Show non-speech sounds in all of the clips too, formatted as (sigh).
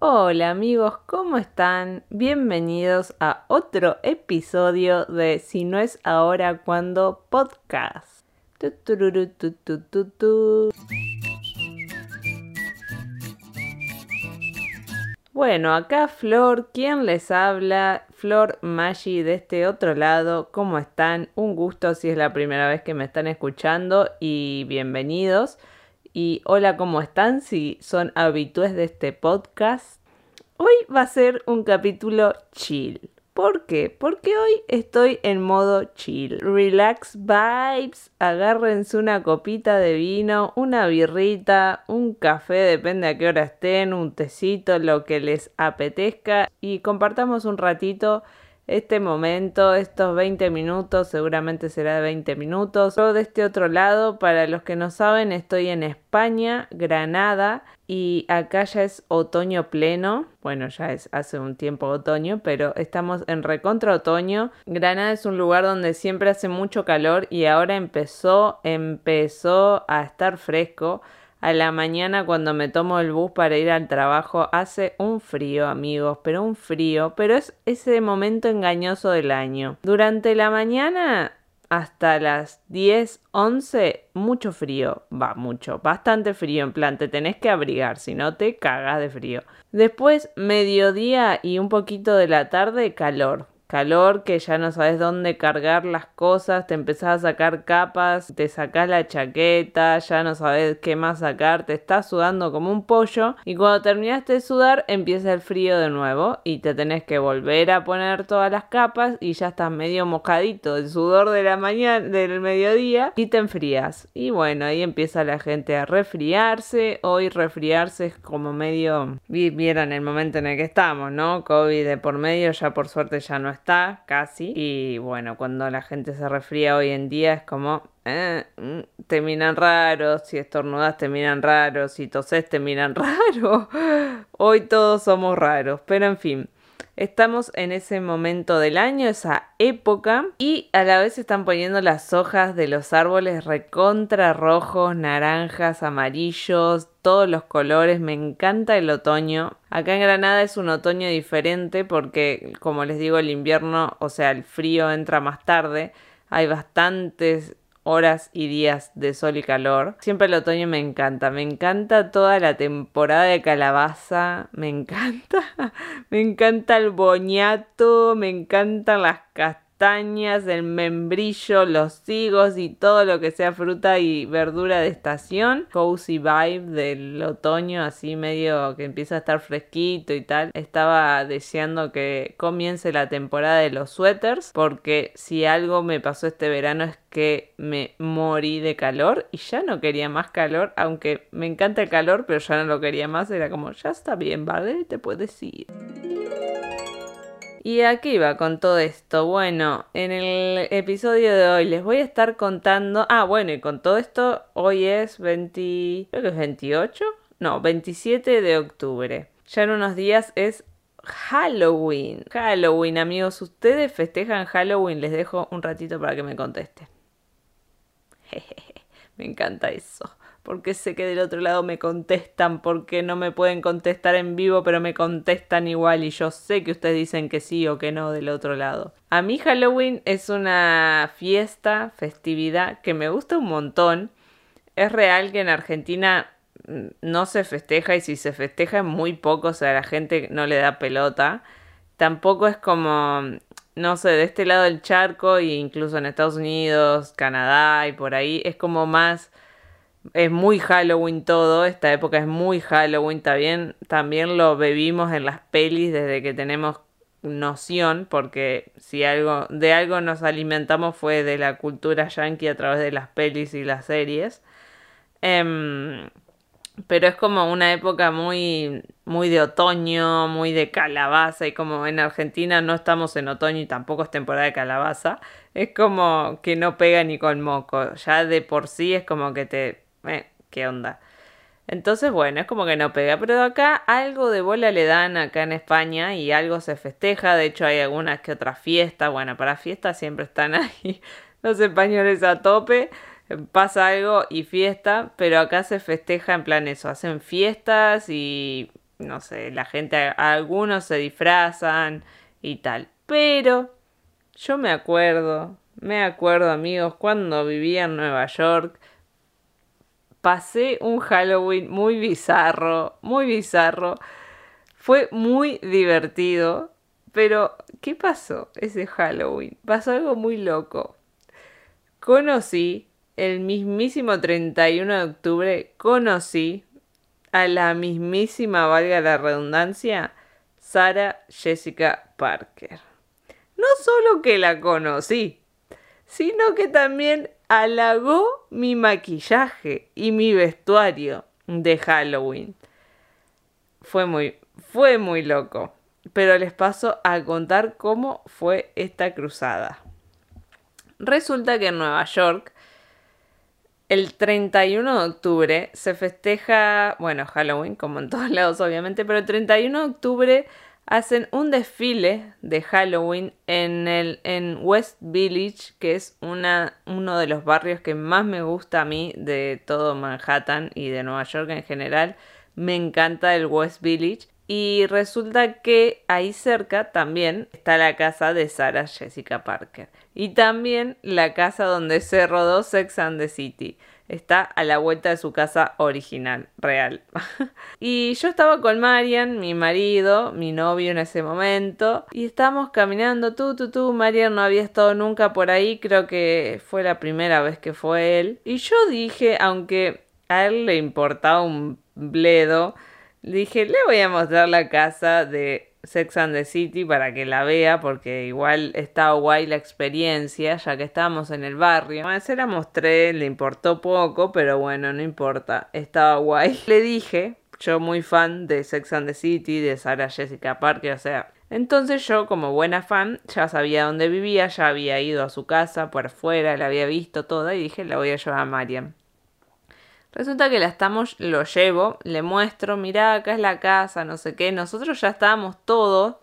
Hola amigos, ¿cómo están? Bienvenidos a otro episodio de Si no es ahora, cuando podcast. Bueno, acá Flor, ¿quién les habla? Flor Maggi de este otro lado, ¿cómo están? Un gusto si es la primera vez que me están escuchando y bienvenidos. Y hola, ¿cómo están? Si son habitués de este podcast. Hoy va a ser un capítulo chill. ¿Por qué? Porque hoy estoy en modo chill. Relax vibes. Agárrense una copita de vino, una birrita, un café, depende a qué hora estén, un tecito, lo que les apetezca. Y compartamos un ratito este momento, estos 20 minutos, seguramente será de 20 minutos. Yo de este otro lado, para los que no saben, estoy en España, Granada, y acá ya es otoño pleno. Bueno, ya es hace un tiempo otoño, pero estamos en recontra otoño. Granada es un lugar donde siempre hace mucho calor y ahora empezó, empezó a estar fresco. A la mañana cuando me tomo el bus para ir al trabajo hace un frío, amigos, pero un frío, pero es ese momento engañoso del año. Durante la mañana hasta las 10, 11, mucho frío, va mucho, bastante frío, en plan, te tenés que abrigar, si no te cagas de frío. Después, mediodía y un poquito de la tarde, calor calor que ya no sabes dónde cargar las cosas, te empezás a sacar capas, te sacás la chaqueta, ya no sabes qué más sacar, te estás sudando como un pollo y cuando terminaste de sudar empieza el frío de nuevo y te tenés que volver a poner todas las capas y ya estás medio mojadito del sudor de la mañana, del mediodía y te enfrías. Y bueno, ahí empieza la gente a resfriarse, hoy resfriarse es como medio, vieron el momento en el que estamos, ¿no? COVID de por medio, ya por suerte ya no está casi. Y bueno, cuando la gente se resfría hoy en día es como, eh, mm, te miran si estornudas te miran si toses te miran. (laughs) Hoy todos somos raros, pero en fin. Estamos en ese momento del año, esa época, y a la vez están poniendo las hojas de los árboles recontra rojos, naranjas, amarillos, todos los colores. Me encanta el otoño. Acá en Granada es un otoño diferente porque, como les digo, el invierno, o sea, el frío entra más tarde. Hay bastantes horas y días de sol y calor. Siempre el otoño me encanta, me encanta toda la temporada de calabaza, me encanta, (laughs) me encanta el boñato, me encantan las castañas el membrillo, los higos y todo lo que sea fruta y verdura de estación. Cozy vibe del otoño, así medio que empieza a estar fresquito y tal. Estaba deseando que comience la temporada de los suéteres porque si algo me pasó este verano es que me morí de calor y ya no quería más calor, aunque me encanta el calor, pero ya no lo quería más. Era como, ya está bien, ¿vale? Te puedes ir. Y aquí va con todo esto. Bueno, en el episodio de hoy les voy a estar contando. Ah, bueno, y con todo esto, hoy es 20. Creo que es 28. No, 27 de octubre. Ya en unos días es Halloween. Halloween, amigos. ¿Ustedes festejan Halloween? Les dejo un ratito para que me contesten. (laughs) me encanta eso porque sé que del otro lado me contestan, porque no me pueden contestar en vivo, pero me contestan igual y yo sé que ustedes dicen que sí o que no del otro lado. A mí Halloween es una fiesta, festividad que me gusta un montón. Es real que en Argentina mm, no se festeja y si se festeja es muy poco, o sea, la gente no le da pelota. Tampoco es como, no sé, de este lado del charco e incluso en Estados Unidos, Canadá y por ahí es como más es muy Halloween todo, esta época es muy Halloween también, también lo bebimos en las pelis desde que tenemos noción, porque si algo, de algo nos alimentamos fue de la cultura yankee a través de las pelis y las series. Em, pero es como una época muy, muy de otoño, muy de calabaza, y como en Argentina no estamos en otoño y tampoco es temporada de calabaza, es como que no pega ni con moco, ya de por sí es como que te ¿qué onda? Entonces, bueno, es como que no pega, pero acá algo de bola le dan acá en España y algo se festeja, de hecho hay algunas que otras fiestas, bueno, para fiestas siempre están (laughs) ahí los españoles a tope, pasa algo y fiesta, pero acá se festeja en plan eso, hacen fiestas y no sé, la gente, algunos se disfrazan y tal. Pero yo me acuerdo, me acuerdo amigos, cuando vivía en Nueva York, pasé un Halloween muy bizarro, muy bizarro. Fue muy divertido, pero ¿qué pasó ese Halloween? Pasó algo muy loco. Conocí el mismísimo 31 de octubre, conocí a la mismísima, valga la redundancia, Sara Jessica Parker. No solo que la conocí, sino que también halagó mi maquillaje y mi vestuario de Halloween. Fue muy, fue muy loco. Pero les paso a contar cómo fue esta cruzada. Resulta que en Nueva York, el 31 de octubre, se festeja, bueno, Halloween, como en todos lados obviamente, pero el 31 de octubre hacen un desfile de Halloween en, el, en West Village, que es una, uno de los barrios que más me gusta a mí de todo Manhattan y de Nueva York en general. Me encanta el West Village. Y resulta que ahí cerca también está la casa de Sarah Jessica Parker. Y también la casa donde se rodó Sex and the City está a la vuelta de su casa original, real. (laughs) y yo estaba con Marian, mi marido, mi novio en ese momento, y estábamos caminando, tú, tú, tú, Marian no había estado nunca por ahí, creo que fue la primera vez que fue él. Y yo dije, aunque a él le importaba un bledo, dije, le voy a mostrar la casa de Sex and the City para que la vea porque igual estaba guay la experiencia ya que estábamos en el barrio. Se la mostré, le importó poco, pero bueno, no importa, estaba guay. (laughs) Le dije, yo muy fan de Sex and the City, de Sarah Jessica Parker, o sea, entonces yo como buena fan ya sabía dónde vivía, ya había ido a su casa por fuera, la había visto toda y dije, la voy a llevar a Mariam. Resulta que la estamos, lo llevo, le muestro, mira, acá es la casa, no sé qué. Nosotros ya estábamos todos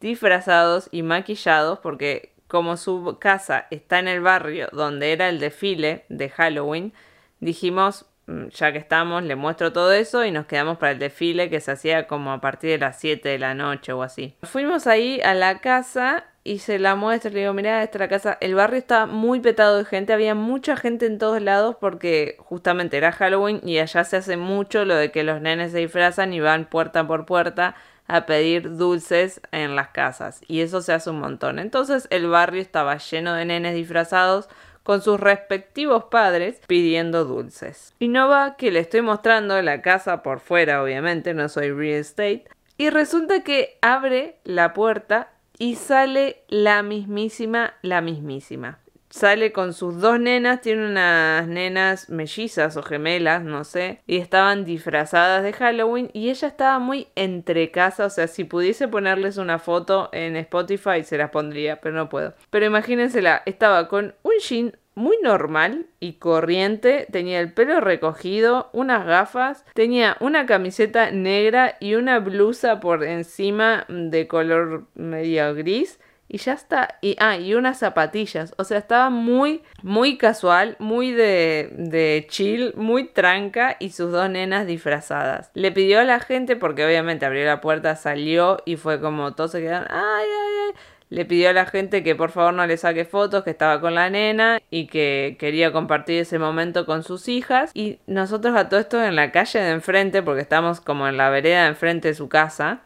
disfrazados y maquillados porque como su casa está en el barrio donde era el desfile de Halloween, dijimos, mm, ya que estamos, le muestro todo eso y nos quedamos para el desfile que se hacía como a partir de las 7 de la noche o así. Fuimos ahí a la casa y se la muestra, le digo, mirá, esta es la casa. El barrio está muy petado de gente, había mucha gente en todos lados porque justamente era Halloween y allá se hace mucho lo de que los nenes se disfrazan y van puerta por puerta a pedir dulces en las casas y eso se hace un montón. Entonces el barrio estaba lleno de nenes disfrazados con sus respectivos padres pidiendo dulces. Y no va que le estoy mostrando la casa por fuera, obviamente, no soy real estate. Y resulta que abre la puerta y sale la mismísima, la mismísima. Sale con sus dos nenas, tiene unas nenas mellizas o gemelas, no sé, y estaban disfrazadas de Halloween y ella estaba muy entre casa, o sea, si pudiese ponerles una foto en Spotify se las pondría, pero no puedo. Pero imagínensela, estaba con un jean muy normal y corriente, tenía el pelo recogido, unas gafas, tenía una camiseta negra y una blusa por encima de color medio gris y ya está. Y, ah, y unas zapatillas. O sea, estaba muy, muy casual, muy de, de chill, muy tranca y sus dos nenas disfrazadas. Le pidió a la gente, porque obviamente abrió la puerta, salió y fue como todos se quedaron, ay, ay, ay le pidió a la gente que por favor no le saque fotos, que estaba con la nena y que quería compartir ese momento con sus hijas. Y nosotros a todo esto en la calle de enfrente, porque estamos como en la vereda de enfrente de su casa,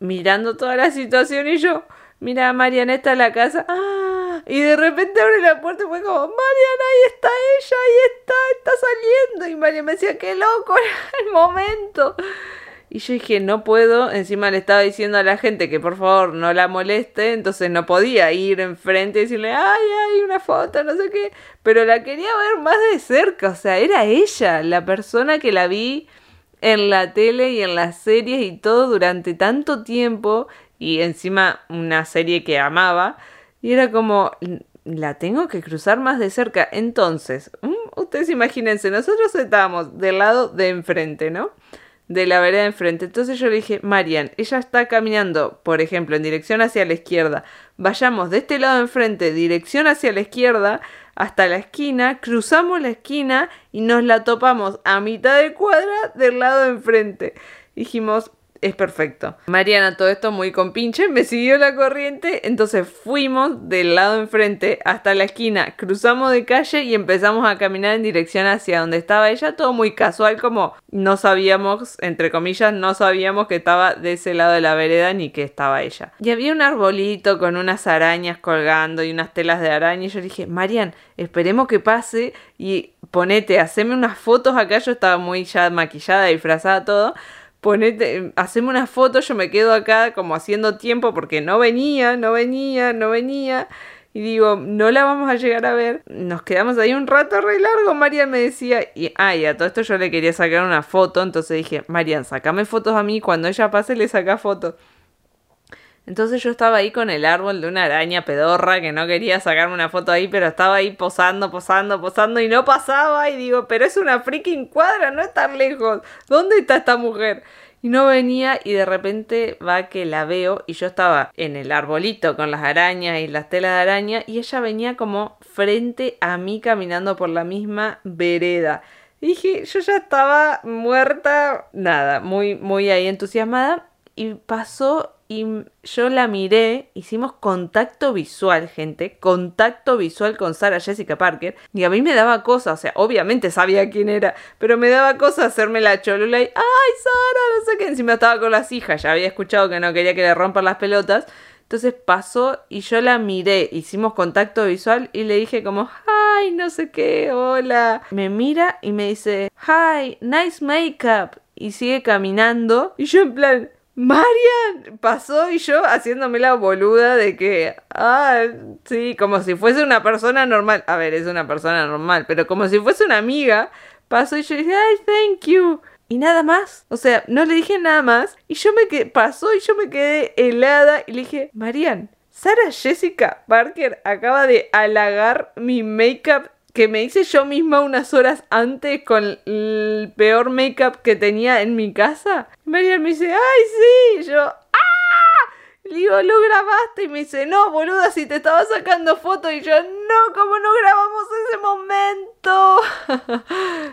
mirando toda la situación y yo, mira, Mariana está en la casa. ¡Ah! Y de repente abre la puerta y fue como, Mariana, ahí está ella, ahí está, está saliendo. Y Mariana me decía, qué loco (laughs) era el momento. Y yo dije, no puedo, encima le estaba diciendo a la gente que por favor no la moleste, entonces no podía ir enfrente y decirle, ay, ay, una foto, no sé qué, pero la quería ver más de cerca, o sea, era ella, la persona que la vi en la tele y en las series y todo durante tanto tiempo, y encima una serie que amaba, y era como, la tengo que cruzar más de cerca. Entonces, mm, ustedes imagínense, nosotros estábamos del lado de enfrente, ¿no? De la vereda enfrente. Entonces yo le dije, Marian, ella está caminando, por ejemplo, en dirección hacia la izquierda. Vayamos de este lado de enfrente, dirección hacia la izquierda, hasta la esquina, cruzamos la esquina y nos la topamos a mitad de cuadra del lado de enfrente. Dijimos, es perfecto. Mariana, todo esto muy con pinche, me siguió la corriente, entonces fuimos del lado enfrente hasta la esquina, cruzamos de calle y empezamos a caminar en dirección hacia donde estaba ella, todo muy casual, como no sabíamos, entre comillas, no sabíamos que estaba de ese lado de la vereda ni que estaba ella. Y había un arbolito con unas arañas colgando y unas telas de araña y yo dije, Marian, esperemos que pase y ponete, haceme unas fotos acá, yo estaba muy ya maquillada, disfrazada, todo ponete, haceme una foto, yo me quedo acá como haciendo tiempo porque no venía, no venía, no venía. Y digo, no la vamos a llegar a ver. Nos quedamos ahí un rato re largo. Marian me decía, y, ay, a todo esto yo le quería sacar una foto. Entonces dije, Marian, sacame fotos a mí. Cuando ella pase, le saca fotos. Entonces yo estaba ahí con el árbol de una araña pedorra que no quería sacarme una foto ahí, pero estaba ahí posando, posando, posando y no pasaba. Y digo, pero es una freaking cuadra, no estar lejos. ¿Dónde está esta mujer? Y no venía y de repente va que la veo y yo estaba en el arbolito con las arañas y las telas de araña y ella venía como frente a mí caminando por la misma vereda. Y dije, yo ya estaba muerta, nada, muy, muy ahí entusiasmada y pasó y yo la miré, hicimos contacto visual, gente, contacto visual con Sarah Jessica Parker, y a mí me daba cosa, o sea, obviamente sabía quién era, pero me daba cosa hacerme la cholula y, ay, Sara, no sé qué, encima estaba con las hijas, ya había escuchado que no quería que le rompan las pelotas, entonces pasó y yo la miré, hicimos contacto visual y le dije como, hi, no sé qué, hola. Me mira y me dice, hi, nice makeup. Y sigue caminando y yo en plan, Marian pasó y yo haciéndome la boluda de que, ah, sí, como si fuese una persona normal. A ver, es una persona normal, pero como si fuese una amiga, pasó y yo dije, ay, thank you. Y nada más. O sea, no le dije nada más. Y yo me quedé, pasó y yo me quedé helada y le dije, Marian, Sara Jessica Parker acaba de halagar mi make-up que me hice yo misma unas horas antes con el peor make-up que tenía en mi casa. Y María me dice, ay, sí. Yo, ¡ah! Le digo, lo grabaste. Y me dice, no, boluda, si te estaba sacando fotos. Y yo, no, ¿cómo no grabamos ese momento?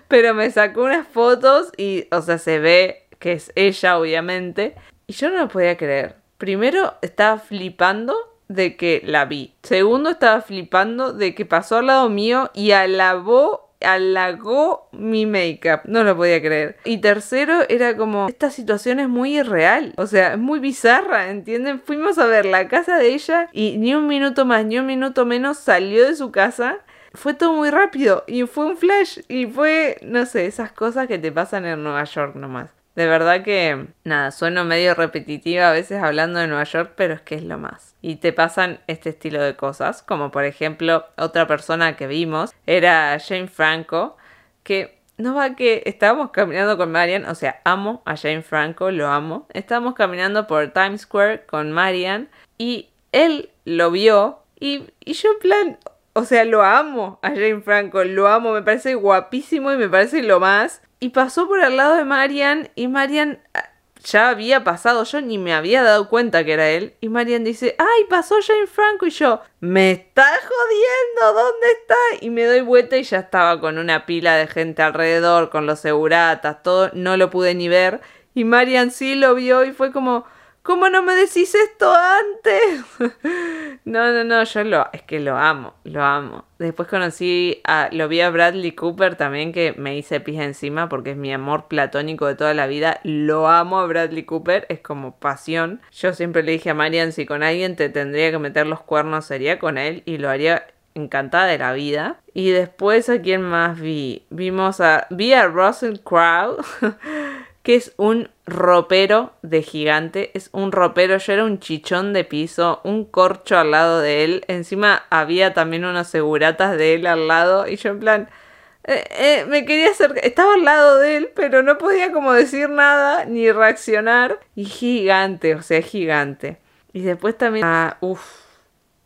(laughs) Pero me sacó unas fotos y, o sea, se ve que es ella, obviamente. Y yo no lo podía creer. Primero estaba flipando de que la vi. Segundo, estaba flipando de que pasó al lado mío y alabó, halagó mi make-up. No lo podía creer. Y tercero, era como, esta situación es muy irreal. O sea, es muy bizarra, ¿entienden? Fuimos a ver la casa de ella y ni un minuto más, ni un minuto menos salió de su casa. Fue todo muy rápido y fue un flash y fue, no sé, esas cosas que te pasan en Nueva York nomás. De verdad que, nada, sueno medio repetitiva a veces hablando de Nueva York, pero es que es lo más. Y te pasan este estilo de cosas, como por ejemplo otra persona que vimos era Jane Franco, que no va que estábamos caminando con Marian, o sea, amo a Jane Franco, lo amo. Estábamos caminando por Times Square con Marian y él lo vio y, y yo en plan, o sea, lo amo a Jane Franco, lo amo, me parece guapísimo y me parece lo más. Y pasó por al lado de Marian y Marian ah, ya había pasado, yo ni me había dado cuenta que era él. Y Marian dice, ay, pasó Jane Franco y yo, me está jodiendo, ¿dónde está? Y me doy vuelta y ya estaba con una pila de gente alrededor, con los seguratas, todo, no lo pude ni ver. Y Marian sí lo vio y fue como, ¿Cómo no me decís esto antes? (laughs) no, no, no, yo lo, es que lo amo, lo amo. Después conocí a, lo vi a Bradley Cooper también, que me hice pija encima porque es mi amor platónico de toda la vida. Lo amo a Bradley Cooper, es como pasión. Yo siempre le dije a Marian, si con alguien te tendría que meter los cuernos, sería con él y lo haría encantada de la vida. Y después a quién más vi. Vimos a, vi a Russell Crowe. (laughs) que es un ropero de gigante, es un ropero, yo era un chichón de piso, un corcho al lado de él, encima había también unos seguratas de él al lado y yo en plan... Eh, eh, me quería hacer, estaba al lado de él, pero no podía como decir nada ni reaccionar. Y gigante, o sea, gigante. Y después también a, uff,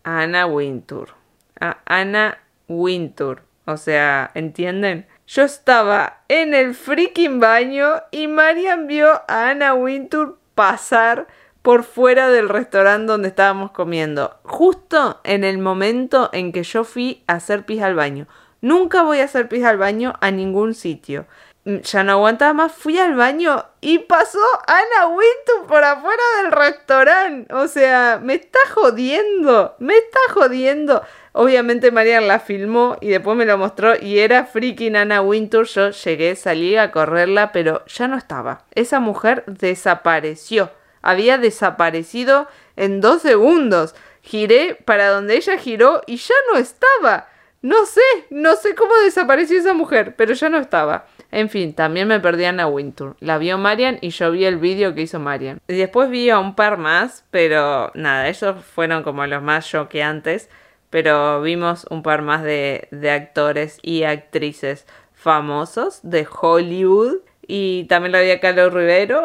a Ana Wintour. A Ana Wintour. O sea, ¿entienden? Yo estaba en el freaking baño y Marian vio a Anna Wintour pasar por fuera del restaurante donde estábamos comiendo, justo en el momento en que yo fui a hacer pis al baño. Nunca voy a hacer pis al baño a ningún sitio. Mm, ya no aguantaba más, fui al baño y pasó Ana Wintour por afuera del restaurante. O sea, me está jodiendo, me está jodiendo. Obviamente Marian la filmó y después me lo mostró y era freaking Anna Wintour. Yo llegué, salí a correrla, pero ya no estaba. Esa mujer desapareció. Había desaparecido en dos segundos. Giré para donde ella giró y ya no estaba. No sé, no sé cómo desapareció esa mujer, pero ya no estaba. En fin, también me perdí a Anna Wintour. La vio Marian y yo vi el vídeo que hizo Marian. Y después vi a un par más, pero nada, ellos fueron como los más choqueantes pero vimos un par más de, actores y actrices famosos de Hollywood. Y también la vi a Carlos Rivero,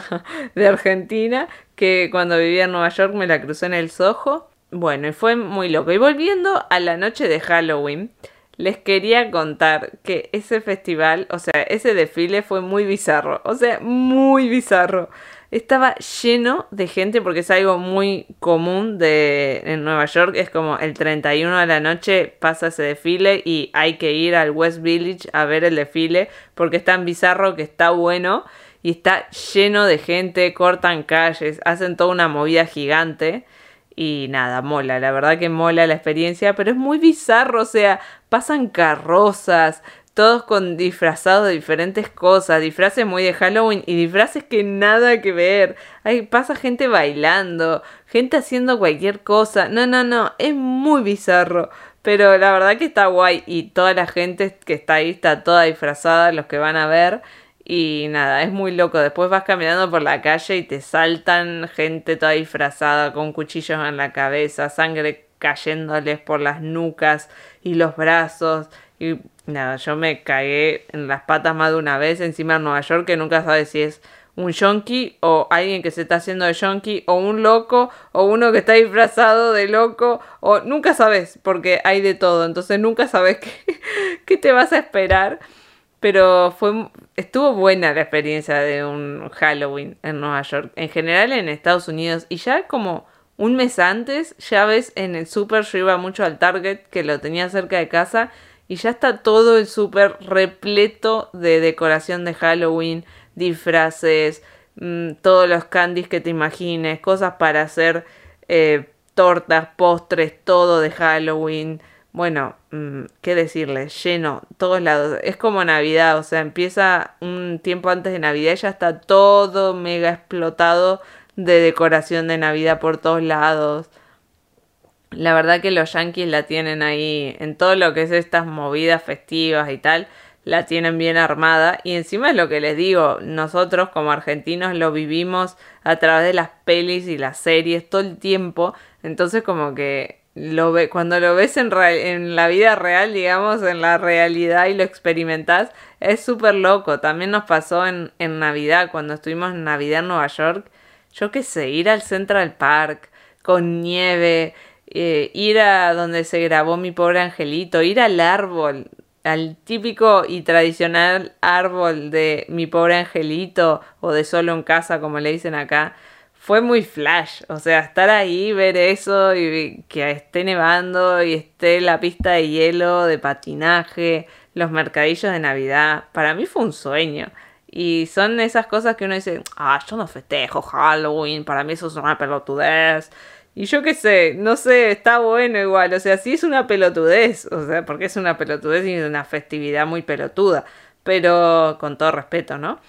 (laughs) de Argentina, que cuando vivía en Nueva York me la crucé en el Soho. Bueno, y fue muy loco. Y volviendo a la noche de Halloween, les quería contar que ese festival, o sea, ese desfile fue muy bizarro. O sea, muy bizarro estaba lleno de gente porque es algo muy común de en Nueva York es como el 31 de la noche pasa ese desfile y hay que ir al West Village a ver el desfile porque es tan bizarro que está bueno y está lleno de gente, cortan calles, hacen toda una movida gigante y nada, mola, la verdad que mola la experiencia, pero es muy bizarro, o sea, pasan carrozas, todos con disfrazados de diferentes cosas, disfraces muy de Halloween y disfraces que nada que ver. Hay, pasa gente bailando, gente haciendo cualquier cosa. No, no, no, es muy bizarro. Pero la verdad que está guay y toda la gente que está ahí está toda disfrazada, los que van a ver. Y nada, es muy loco. Después vas caminando por la calle y te saltan gente toda disfrazada con cuchillos en la cabeza, sangre cayéndoles por las nucas y los brazos. Y nada, yo me cagué en las patas más de una vez encima de Nueva York que nunca sabes si es un yonki o alguien que se está haciendo de yonki o un loco o uno que está disfrazado de loco o nunca sabes porque hay de todo, entonces nunca sabes (laughs) qué, qué te vas a esperar. Pero fue estuvo buena la experiencia de un Halloween en Nueva York, en general en Estados Unidos y ya como un mes antes ya ves en el super yo iba mucho al Target que lo tenía cerca de casa y ya está todo el súper repleto de decoración de Halloween, disfraces, mm, todos los candies que te imagines, cosas para hacer eh, tortas, postres, todo de Halloween. Bueno, mm, qué decirles, lleno, todos lados. Es como Navidad, o sea, empieza un tiempo antes de Navidad y ya está todo mega explotado de decoración de Navidad por todos lados. La verdad que los yankees la tienen ahí en todo lo que es estas movidas festivas y tal, la tienen bien armada y encima es lo que les digo, nosotros como argentinos lo vivimos a través de las pelis y las series todo el tiempo, entonces como que lo ve, cuando lo ves en, en la vida real, digamos, en la realidad y lo experimentas, es súper loco. También nos pasó en, en Navidad, cuando estuvimos en Navidad en Nueva York, yo qué sé, ir al Central Park con nieve, eh, ir a donde se grabó mi pobre angelito, ir al árbol, al típico y tradicional árbol de mi pobre angelito o de solo en casa como le dicen acá, fue muy flash, o sea, estar ahí, ver eso y que esté nevando y esté la pista de hielo, de patinaje, los mercadillos de Navidad, para mí fue un sueño. Y son esas cosas que uno dice, ah, yo no festejo Halloween, para mí eso es una pelotudez. Y yo qué sé, no sé, está bueno igual. O sea, sí es una pelotudez. O sea, porque es una pelotudez y una festividad muy pelotuda. Pero con todo respeto, ¿no?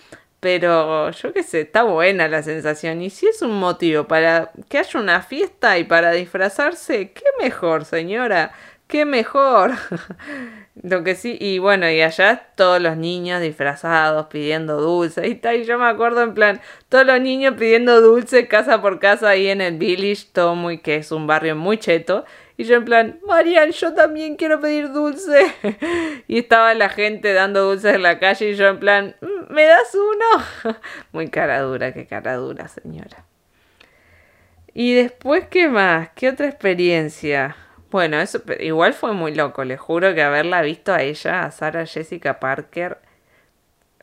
Pero yo qué sé, está buena la sensación. Y si es un motivo para que haya una fiesta y para disfrazarse, qué mejor, señora. Qué mejor. (laughs) Lo que sí, y bueno, y allá todos los niños disfrazados pidiendo dulce y. Y yo me acuerdo en plan, todos los niños pidiendo dulce casa por casa ahí en el village, todo muy, que es un barrio muy cheto. Y yo en plan, Marian, yo también quiero pedir dulce. (laughs) y estaba la gente dando dulces en la calle y yo en plan, mm, ¿me das uno? (laughs) muy cara dura, qué cara dura, señora. Y después, ¿qué más? ¿Qué otra experiencia? Bueno, eso igual fue muy loco, les juro que haberla visto a ella, a Sarah Jessica Parker,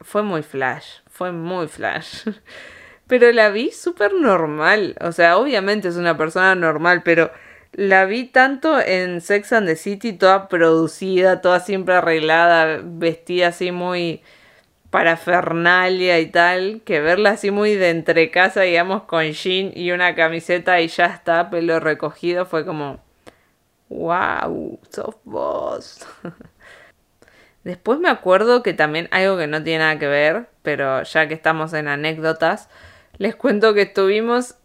fue muy flash, fue muy flash. (laughs) Pero la vi súper normal, o sea, obviamente es una persona normal, pero la vi tanto en Sex and the City, toda producida, toda siempre arreglada, vestida así muy parafernalia y tal, que verla así muy de entre casa, digamos, con jean y una camiseta y ya está, pelo recogido, fue como, wow, sos vos. (laughs) Después me acuerdo que también algo que no tiene nada que ver, pero ya que estamos en anécdotas, les cuento que estuvimos,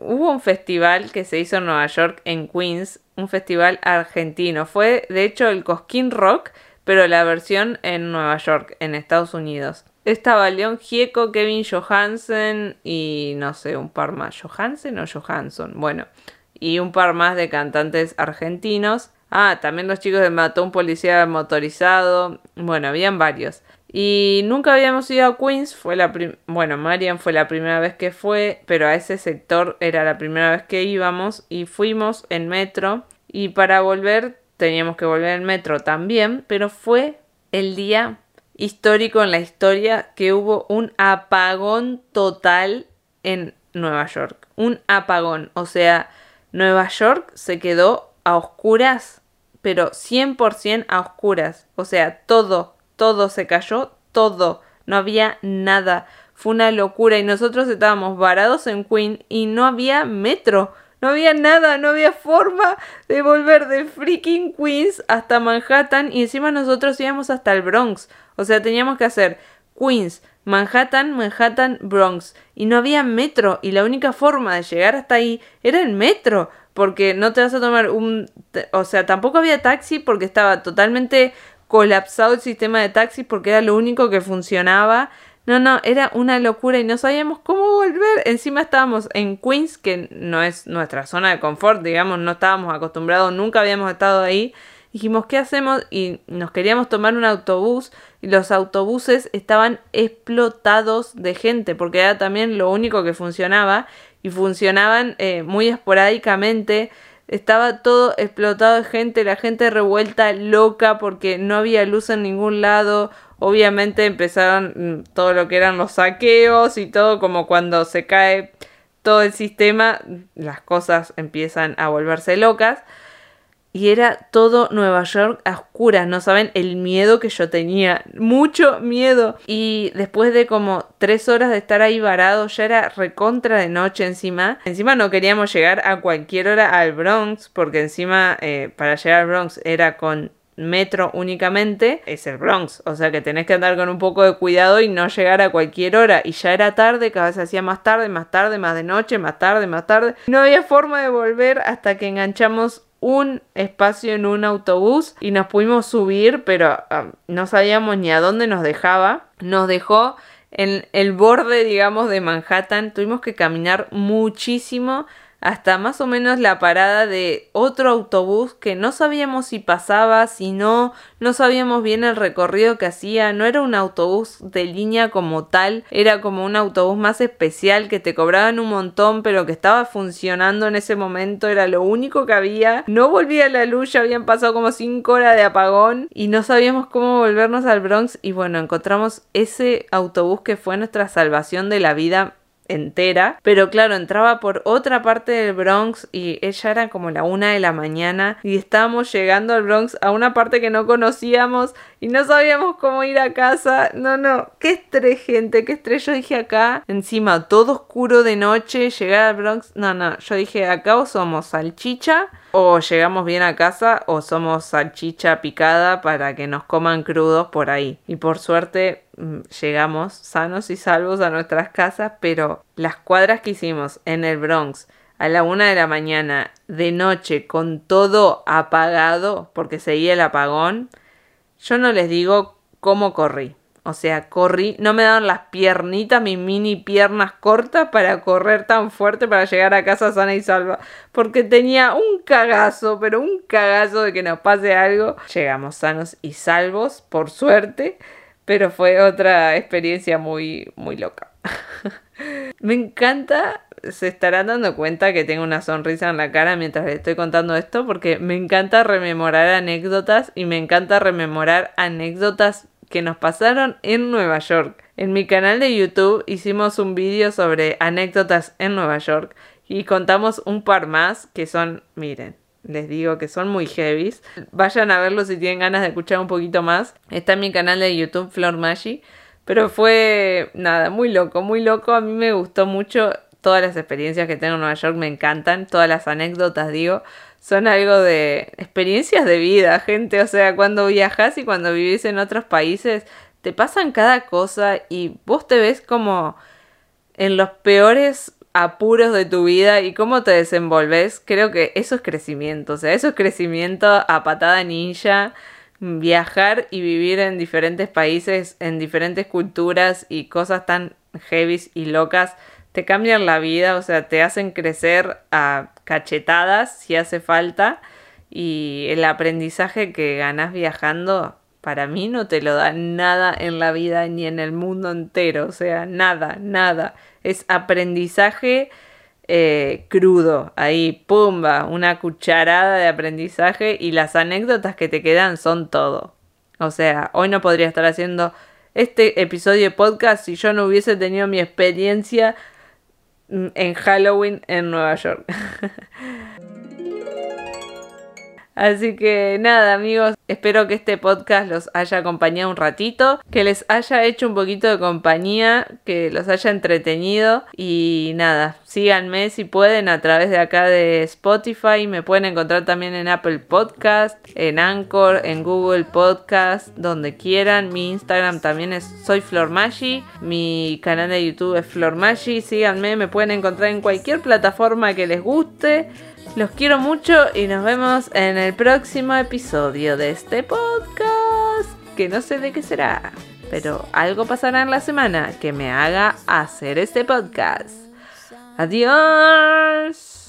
hubo un festival que se hizo en Nueva York, en Queens, un festival argentino. Fue de hecho el Cosquín Rock, pero la versión en Nueva York, en Estados Unidos. Estaba León Gieco, Kevin Johansen y no sé, un par más. ¿Johansen o Johansson? Bueno, y un par más de cantantes argentinos. Ah, también los chicos de Mató un policía motorizado. Bueno, habían varios. Y nunca habíamos ido a Queens, fue la bueno, Marian fue la primera vez que fue, pero a ese sector era la primera vez que íbamos y fuimos en metro y para volver teníamos que volver en metro también, pero fue el día histórico en la historia que hubo un apagón total en Nueva York. Un apagón, o sea, Nueva York se quedó a oscuras, pero 100% a oscuras, o sea, todo todo se cayó, todo, no había nada. Fue una locura y nosotros estábamos varados en Queen y no había metro. No había nada, no había forma de volver de freaking Queens hasta Manhattan y encima nosotros íbamos hasta el Bronx. O sea, teníamos que hacer Queens, Manhattan, Manhattan, Bronx. Y no había metro y la única forma de llegar hasta ahí era el metro. Porque no te vas a tomar un... O sea, tampoco había taxi porque estaba totalmente colapsado el sistema de taxis porque era lo único que funcionaba. No, no, era una locura y no sabíamos cómo volver. Encima estábamos en Queens, que no es nuestra zona de confort, digamos, no estábamos acostumbrados, nunca habíamos estado ahí. Dijimos, ¿qué hacemos? Y nos queríamos tomar un autobús y los autobuses estaban explotados de gente porque era también lo único que funcionaba y funcionaban eh, muy esporádicamente. Estaba todo explotado de gente, la gente revuelta, loca, porque no había luz en ningún lado. Obviamente empezaron mm, todo lo que eran los saqueos y todo, como cuando se cae todo el sistema, las cosas empiezan a volverse locas y era todo Nueva York a oscuras, no saben el miedo que yo tenía, mucho miedo. Y después de como tres horas de estar ahí varado, ya era recontra de noche encima. Encima no queríamos llegar a cualquier hora al Bronx, porque encima eh, para llegar al Bronx era con metro únicamente, es el Bronx. O sea que tenés que andar con un poco de cuidado y no llegar a cualquier hora. Y ya era tarde, cada vez se hacía más tarde, más tarde, más de noche, más tarde, más tarde. No había forma de volver hasta que enganchamos un espacio en un autobús y nos pudimos subir, pero um, no sabíamos ni a dónde nos dejaba. Nos dejó en el borde, digamos, de Manhattan. Tuvimos que caminar muchísimo hasta más o menos la parada de otro autobús que no sabíamos si pasaba, si no, no sabíamos bien el recorrido que hacía, no era un autobús de línea como tal, era como un autobús más especial que te cobraban un montón pero que estaba funcionando en ese momento, era lo único que había, no volvía la luz, ya habían pasado como 5 horas de apagón y no sabíamos cómo volvernos al Bronx y bueno, encontramos ese autobús que fue nuestra salvación de la vida entera, pero claro, entraba por otra parte del Bronx y ella era como la una de la mañana y estábamos llegando al Bronx a una parte que no conocíamos y no sabíamos cómo ir a casa. No, no, qué estrés, gente, qué estrés. Yo dije acá, encima todo oscuro de noche, llegar al Bronx. No, no, yo dije acá o somos salchicha o llegamos bien a casa o somos salchicha picada para que nos coman crudos por ahí. Y por suerte mm, llegamos sanos y salvos a nuestras casas, pero las cuadras que hicimos en el Bronx a la una de la mañana de noche con todo apagado porque seguía el apagón, yo no les digo cómo corrí. O sea, corrí, no me daban las piernitas, mis mini piernas cortas para correr tan fuerte para llegar a casa sana y salva. Porque tenía un cagazo, pero un cagazo de que nos pase algo. Llegamos sanos y salvos, por suerte. Pero fue otra experiencia muy, muy loca. (laughs) me encanta, se estarán dando cuenta que tengo una sonrisa en la cara mientras les estoy contando esto, porque me encanta rememorar anécdotas y me encanta rememorar anécdotas que nos pasaron en Nueva York. En mi canal de YouTube hicimos un vídeo sobre anécdotas en Nueva York y contamos un par más que son, miren, les digo que son muy heavies. Vayan a verlo si tienen ganas de escuchar un poquito más. Está en mi canal de YouTube Flor Maggi. Pero fue, nada, muy loco, muy loco. A mí me gustó mucho. Todas las experiencias que tengo en Nueva York me encantan. Todas las anécdotas, digo, son algo de experiencias de vida, gente. O sea, cuando viajas y cuando vivís en otros países, te pasan cada cosa y vos te ves como en los peores apuros de tu vida y cómo te desenvolves, creo que eso es crecimiento, o sea, eso es crecimiento a patada ninja, viajar y vivir en diferentes países, en diferentes culturas y cosas tan heavy y locas, te cambian la vida, o sea, te hacen crecer a cachetadas si hace falta y el aprendizaje que ganas viajando para mí no te lo da nada en la vida ni en el mundo entero, o sea, nada, nada. Es aprendizaje eh, crudo, ahí, pumba, una cucharada de aprendizaje y las anécdotas que te quedan son todo. O sea, hoy no podría estar haciendo este episodio de podcast si yo no hubiese tenido mi experiencia en Halloween en Nueva York. (laughs) Así que nada amigos, espero que este podcast los haya acompañado un ratito, que les haya hecho un poquito de compañía, que los haya entretenido y nada, síganme si pueden a través de acá de Spotify, me pueden encontrar también en Apple Podcast, en Anchor, en Google Podcast, donde quieran. Mi Instagram también es soy mi canal de YouTube es Flor síganme, me pueden encontrar en cualquier plataforma que les guste. Los quiero mucho y nos vemos en el próximo episodio de este podcast. Que no sé de qué será, pero algo pasará en la semana que me haga hacer este podcast. Adiós.